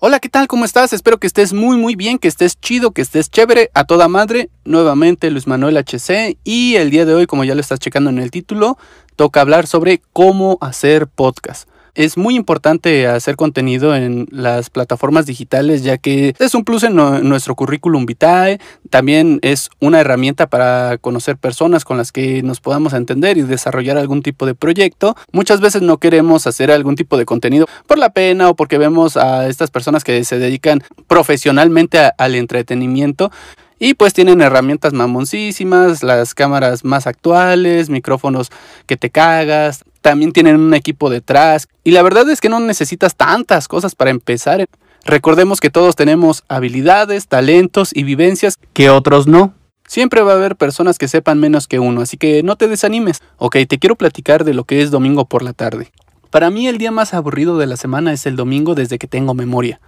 Hola, ¿qué tal? ¿Cómo estás? Espero que estés muy muy bien, que estés chido, que estés chévere, a toda madre. Nuevamente Luis Manuel HC y el día de hoy, como ya lo estás checando en el título, toca hablar sobre cómo hacer podcast es muy importante hacer contenido en las plataformas digitales ya que es un plus en, nuestro currículum vitae, también es una herramienta para conocer personas con las que nos podamos entender y desarrollar algún tipo de proyecto. Muchas veces no queremos hacer algún tipo de contenido por la pena o porque vemos a estas personas que se dedican profesionalmente al entretenimiento y pues tienen herramientas mamoncísimas, las cámaras más actuales, micrófonos que te cagas, también tienen un equipo detrás. Y la verdad es que no necesitas tantas cosas para empezar. Recordemos que todos tenemos habilidades, talentos y vivencias que otros no. Siempre va a haber personas que sepan menos que uno, así que no te desanimes. Ok, te quiero platicar de lo que es domingo por la tarde. Para mí el día más aburrido de la semana es el domingo desde que tengo memoria.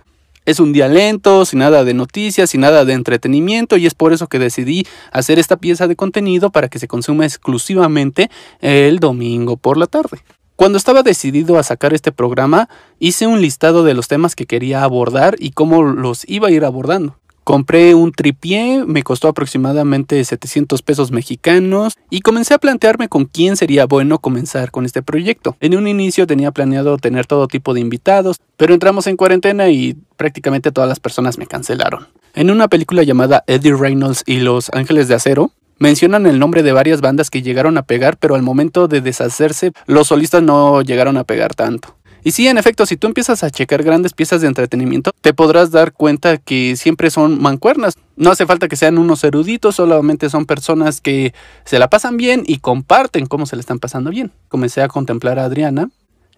Es un día lento, sin nada de noticias, sin nada de entretenimiento y es por eso que decidí hacer esta pieza de contenido para que se consuma exclusivamente el domingo por la tarde. Cuando estaba decidido a sacar este programa, hice un listado de los temas que quería abordar y cómo los iba a ir abordando. Compré un tripié, me costó aproximadamente 700 pesos mexicanos y comencé a plantearme con quién sería bueno comenzar con este proyecto. En un inicio tenía planeado tener todo tipo de invitados, pero entramos en cuarentena y prácticamente todas las personas me cancelaron. En una película llamada Eddie Reynolds y Los Ángeles de Acero, mencionan el nombre de varias bandas que llegaron a pegar, pero al momento de deshacerse, los solistas no llegaron a pegar tanto. Y sí, en efecto, si tú empiezas a checar grandes piezas de entretenimiento, te podrás dar cuenta que siempre son mancuernas. No hace falta que sean unos eruditos, solamente son personas que se la pasan bien y comparten cómo se le están pasando bien. Comencé a contemplar a Adriana,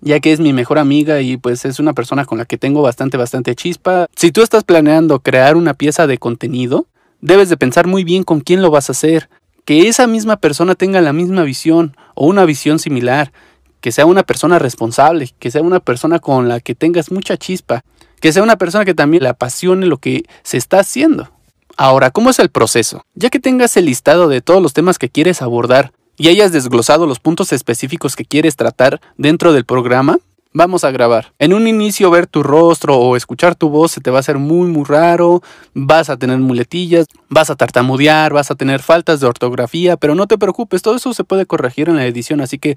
ya que es mi mejor amiga y pues es una persona con la que tengo bastante, bastante chispa. Si tú estás planeando crear una pieza de contenido, debes de pensar muy bien con quién lo vas a hacer. Que esa misma persona tenga la misma visión o una visión similar que sea una persona responsable, que sea una persona con la que tengas mucha chispa, que sea una persona que también le apasione lo que se está haciendo. Ahora, ¿cómo es el proceso? Ya que tengas el listado de todos los temas que quieres abordar y hayas desglosado los puntos específicos que quieres tratar dentro del programa, Vamos a grabar. En un inicio ver tu rostro o escuchar tu voz se te va a hacer muy muy raro, vas a tener muletillas, vas a tartamudear, vas a tener faltas de ortografía, pero no te preocupes, todo eso se puede corregir en la edición, así que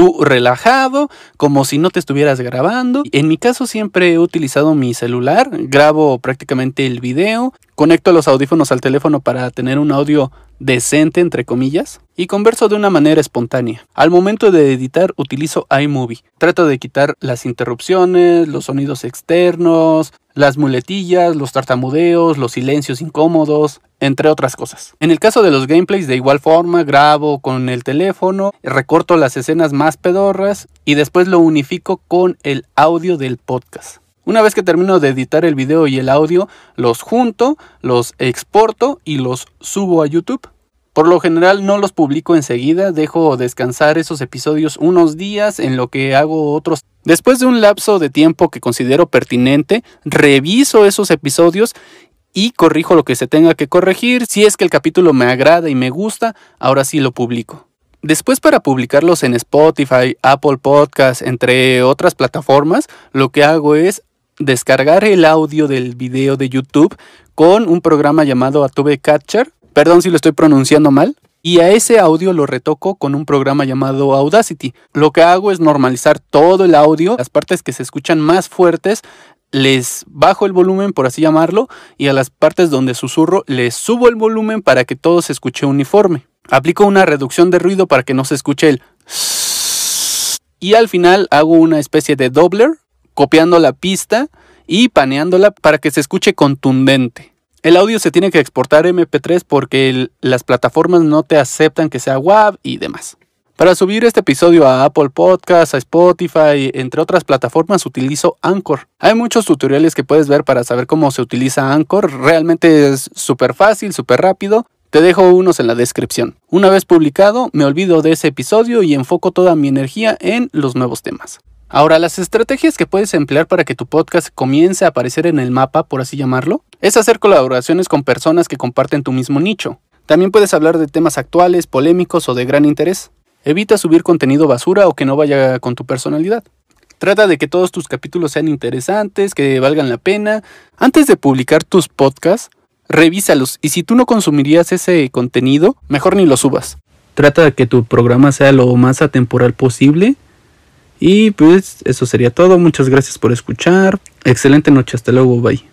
tú relajado, como si no te estuvieras grabando. En mi caso siempre he utilizado mi celular, grabo prácticamente el video, conecto los audífonos al teléfono para tener un audio decente, entre comillas, y converso de una manera espontánea. Al momento de editar utilizo iMovie. Trato de quitar las interrupciones, los sonidos externos, las muletillas, los tartamudeos, los silencios incómodos, entre otras cosas. En el caso de los gameplays, de igual forma, grabo con el teléfono, recorto las escenas más pedorras y después lo unifico con el audio del podcast. Una vez que termino de editar el video y el audio, los junto, los exporto y los subo a YouTube. Por lo general no los publico enseguida, dejo descansar esos episodios unos días en lo que hago otros. Después de un lapso de tiempo que considero pertinente, reviso esos episodios y corrijo lo que se tenga que corregir. Si es que el capítulo me agrada y me gusta, ahora sí lo publico. Después para publicarlos en Spotify, Apple Podcasts, entre otras plataformas, lo que hago es descargar el audio del video de YouTube con un programa llamado Atube Catcher. Perdón si lo estoy pronunciando mal. Y a ese audio lo retoco con un programa llamado Audacity. Lo que hago es normalizar todo el audio, las partes que se escuchan más fuertes les bajo el volumen, por así llamarlo, y a las partes donde susurro les subo el volumen para que todo se escuche uniforme. Aplico una reducción de ruido para que no se escuche el... Y al final hago una especie de dobler copiando la pista y paneándola para que se escuche contundente. El audio se tiene que exportar MP3 porque las plataformas no te aceptan que sea WAV y demás. Para subir este episodio a Apple Podcasts, a Spotify, entre otras plataformas, utilizo Anchor. Hay muchos tutoriales que puedes ver para saber cómo se utiliza Anchor. Realmente es súper fácil, súper rápido. Te dejo unos en la descripción. Una vez publicado, me olvido de ese episodio y enfoco toda mi energía en los nuevos temas. Ahora, las estrategias que puedes emplear para que tu podcast comience a aparecer en el mapa, por así llamarlo, es hacer colaboraciones con personas que comparten tu mismo nicho. También puedes hablar de temas actuales, polémicos o de gran interés. Evita subir contenido basura o que no vaya con tu personalidad. Trata de que todos tus capítulos sean interesantes, que valgan la pena. Antes de publicar tus podcasts, revísalos y si tú no consumirías ese contenido, mejor ni lo subas. Trata de que tu programa sea lo más atemporal posible y pues eso sería todo. Muchas gracias por escuchar. Excelente noche. Hasta luego. Bye.